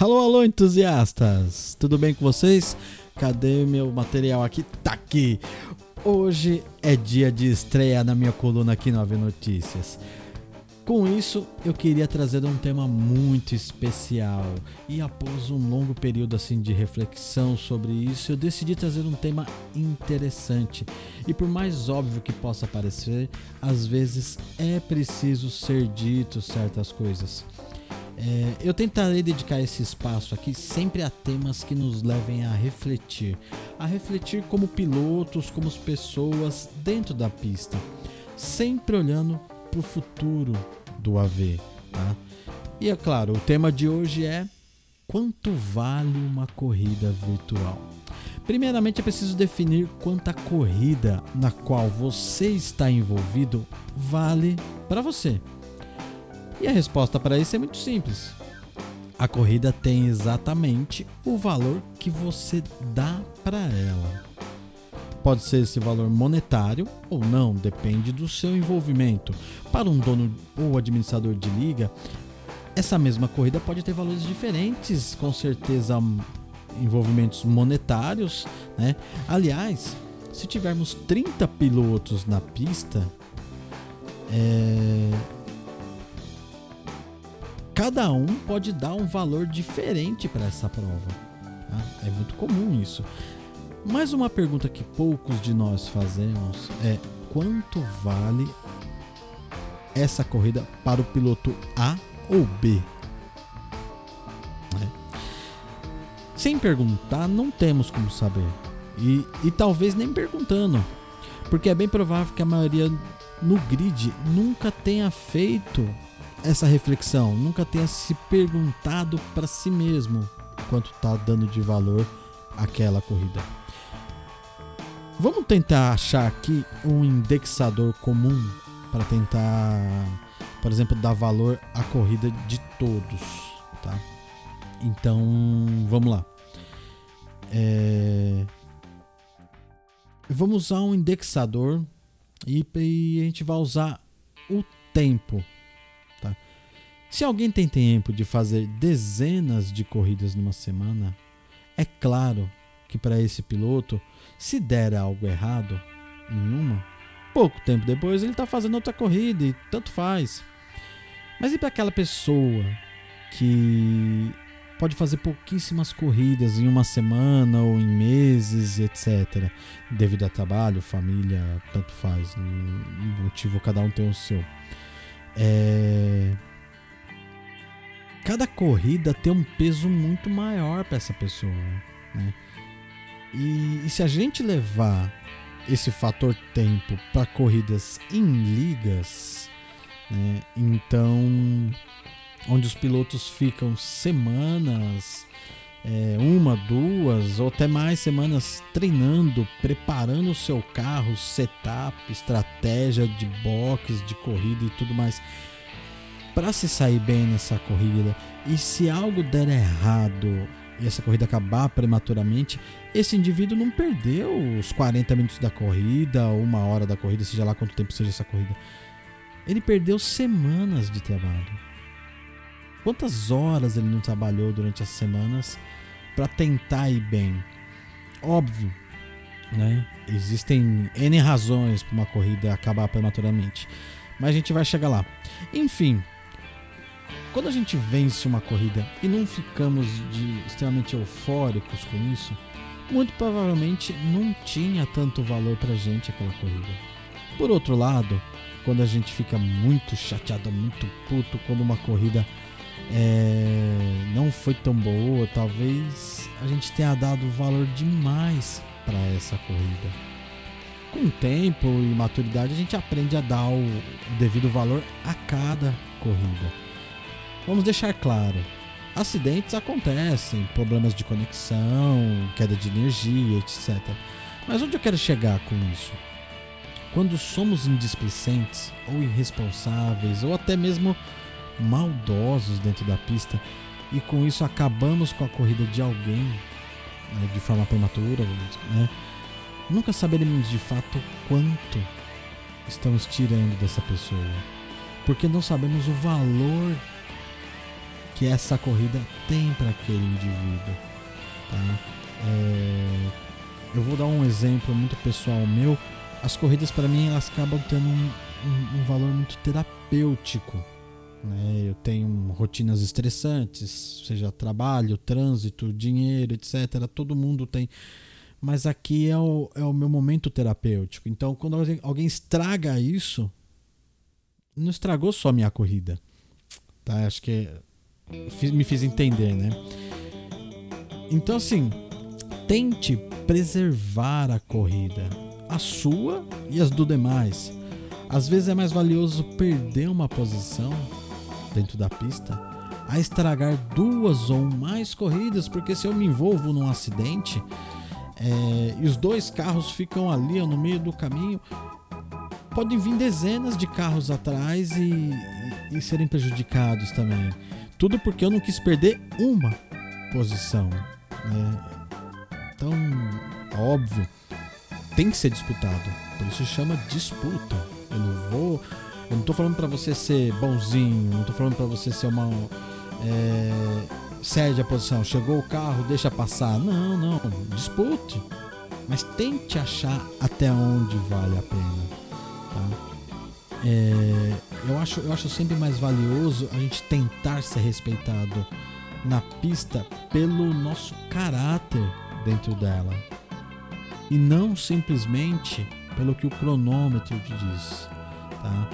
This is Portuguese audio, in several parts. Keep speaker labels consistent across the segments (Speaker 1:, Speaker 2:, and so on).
Speaker 1: Alô, alô, entusiastas! Tudo bem com vocês? Cadê meu material aqui? Tá aqui! Hoje é dia de estreia na minha coluna aqui no AV Notícias. Com isso, eu queria trazer um tema muito especial. E após um longo período assim de reflexão sobre isso, eu decidi trazer um tema interessante. E por mais óbvio que possa parecer, às vezes é preciso ser dito certas coisas. É, eu tentarei dedicar esse espaço aqui sempre a temas que nos levem a refletir, a refletir como pilotos, como pessoas dentro da pista, sempre olhando para o futuro do AV. Tá? E é claro, o tema de hoje é quanto vale uma corrida virtual. Primeiramente é preciso definir quanta corrida na qual você está envolvido vale para você. E a resposta para isso é muito simples. A corrida tem exatamente o valor que você dá para ela. Pode ser esse valor monetário ou não, depende do seu envolvimento. Para um dono ou administrador de liga, essa mesma corrida pode ter valores diferentes, com certeza envolvimentos monetários, né? Aliás, se tivermos 30 pilotos na pista, é, cada um pode dar um valor diferente para essa prova. Tá? É muito comum isso. Mas uma pergunta que poucos de nós fazemos é quanto vale essa corrida para o piloto A ou B? É. Sem perguntar, não temos como saber. E, e talvez nem perguntando. Porque é bem provável que a maioria no grid nunca tenha feito essa reflexão, nunca tenha se perguntado para si mesmo quanto está dando de valor aquela corrida. Vamos tentar achar aqui um indexador comum para tentar, por exemplo, dar valor à corrida de todos, tá? Então, vamos lá. É... Vamos usar um indexador e, e a gente vai usar o tempo se alguém tem tempo de fazer dezenas de corridas numa semana, é claro que para esse piloto, se der algo errado em uma, pouco tempo depois ele está fazendo outra corrida e tanto faz. Mas e para aquela pessoa que pode fazer pouquíssimas corridas em uma semana ou em meses, etc. Devido a trabalho, família, tanto faz. O motivo cada um tem o seu. É cada corrida tem um peso muito maior para essa pessoa. Né? E, e, se a gente levar esse fator tempo para corridas em ligas, né? então onde os pilotos ficam semanas, é, uma, duas ou até mais semanas treinando, preparando o seu carro, setup, estratégia de box, de corrida e tudo mais para se sair bem nessa corrida. E se algo der errado e essa corrida acabar prematuramente, esse indivíduo não perdeu os 40 minutos da corrida, uma hora da corrida, seja lá quanto tempo seja essa corrida. Ele perdeu semanas de trabalho. Quantas horas ele não trabalhou durante as semanas para tentar ir bem? Óbvio, né? Existem N razões para uma corrida acabar prematuramente. Mas a gente vai chegar lá. Enfim, quando a gente vence uma corrida e não ficamos de, extremamente eufóricos com isso, muito provavelmente não tinha tanto valor pra gente aquela corrida. Por outro lado, quando a gente fica muito chateado, muito puto quando uma corrida é, não foi tão boa, talvez a gente tenha dado valor demais para essa corrida. Com tempo e maturidade, a gente aprende a dar o devido valor a cada corrida. Vamos deixar claro: acidentes acontecem, problemas de conexão, queda de energia, etc. Mas onde eu quero chegar com isso? Quando somos indisplicentes ou irresponsáveis ou até mesmo maldosos dentro da pista e com isso acabamos com a corrida de alguém né, de forma prematura, né? nunca saberemos de fato quanto estamos tirando dessa pessoa, porque não sabemos o valor que essa corrida tem para aquele indivíduo. Tá? É, eu vou dar um exemplo muito pessoal meu. As corridas para mim elas acabam tendo um, um, um valor muito terapêutico. Né? Eu tenho rotinas estressantes, seja trabalho, trânsito, dinheiro, etc. Todo mundo tem. Mas aqui é o, é o meu momento terapêutico. Então, quando alguém, estraga isso, não estragou só a minha corrida. Tá? Acho que me fiz entender, né? Então, assim, tente preservar a corrida, a sua e as do demais. Às vezes é mais valioso perder uma posição dentro da pista a estragar duas ou mais corridas, porque se eu me envolvo num acidente é, e os dois carros ficam ali no meio do caminho, podem vir dezenas de carros atrás e, e, e serem prejudicados também. Tudo porque eu não quis perder uma posição. Né? Então, óbvio, tem que ser disputado. Por isso chama disputa. Eu não vou. Eu não tô falando para você ser bonzinho, não tô falando para você ser uma. É, cede a posição, chegou o carro, deixa passar. Não, não. Dispute. Mas tente achar até onde vale a pena. Tá? É, eu, acho, eu acho sempre mais valioso a gente tentar ser respeitado na pista pelo nosso caráter dentro dela e não simplesmente pelo que o cronômetro te diz. Tá?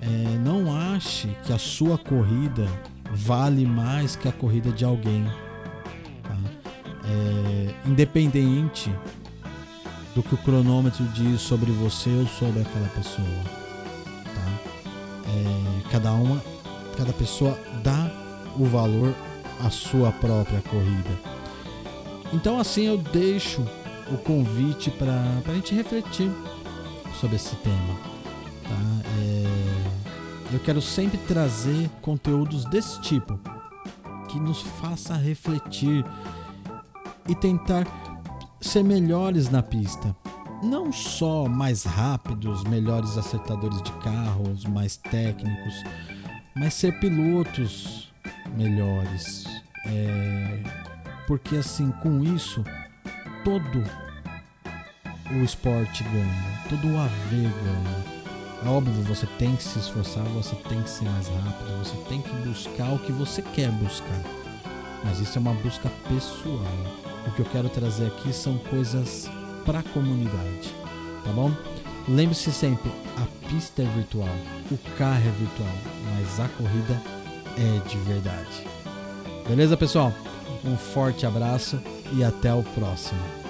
Speaker 1: É, não ache que a sua corrida vale mais que a corrida de alguém. Tá? É, independente do que o cronômetro diz sobre você ou sobre aquela pessoa. É, cada uma, cada pessoa dá o valor à sua própria corrida. Então assim eu deixo o convite para a gente refletir sobre esse tema. Tá? É, eu quero sempre trazer conteúdos desse tipo que nos faça refletir e tentar ser melhores na pista. Não só mais rápidos, melhores acertadores de carros, mais técnicos, mas ser pilotos melhores. É, porque assim, com isso, todo o esporte ganha, todo o AV ganha. É óbvio, você tem que se esforçar, você tem que ser mais rápido, você tem que buscar o que você quer buscar. Mas isso é uma busca pessoal. O que eu quero trazer aqui são coisas para a comunidade, tá bom? Lembre-se sempre, a pista é virtual, o carro é virtual, mas a corrida é de verdade. Beleza, pessoal? Um forte abraço e até o próximo.